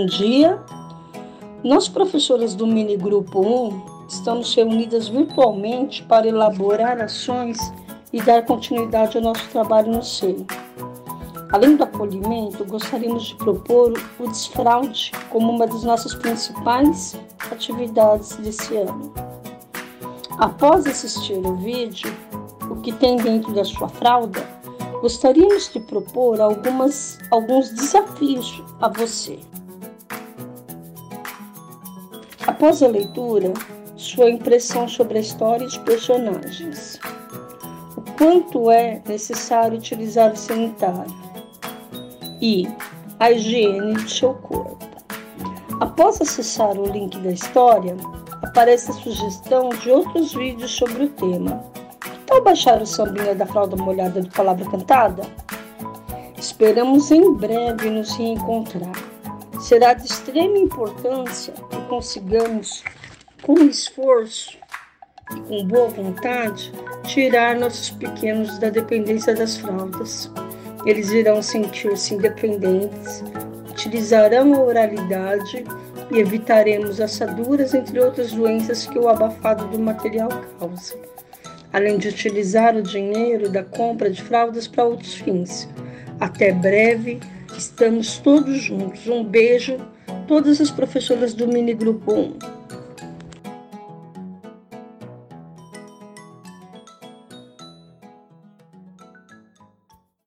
Bom dia. Nós, professoras do Mini Grupo 1, estamos reunidas virtualmente para elaborar ações e dar continuidade ao nosso trabalho no SEI. Além do acolhimento, gostaríamos de propor o desfraude como uma das nossas principais atividades desse ano. Após assistir o vídeo, o que tem dentro da sua fralda, gostaríamos de propor algumas, alguns desafios a você. Após a leitura, sua impressão sobre a história e os personagens. O quanto é necessário utilizar o sanitário e a higiene do seu corpo. Após acessar o link da história, aparece a sugestão de outros vídeos sobre o tema. Que tal baixar o sambinha da fralda molhada de palavra cantada? Esperamos em breve nos reencontrar. Será de extrema importância que consigamos, com esforço e com boa vontade, tirar nossos pequenos da dependência das fraldas. Eles irão sentir-se independentes, utilizarão a oralidade e evitaremos assaduras, entre outras doenças que o abafado do material causa. Além de utilizar o dinheiro da compra de fraldas para outros fins. Até breve, estamos todos juntos. Um beijo, todas as professoras do Mini Grupo 1.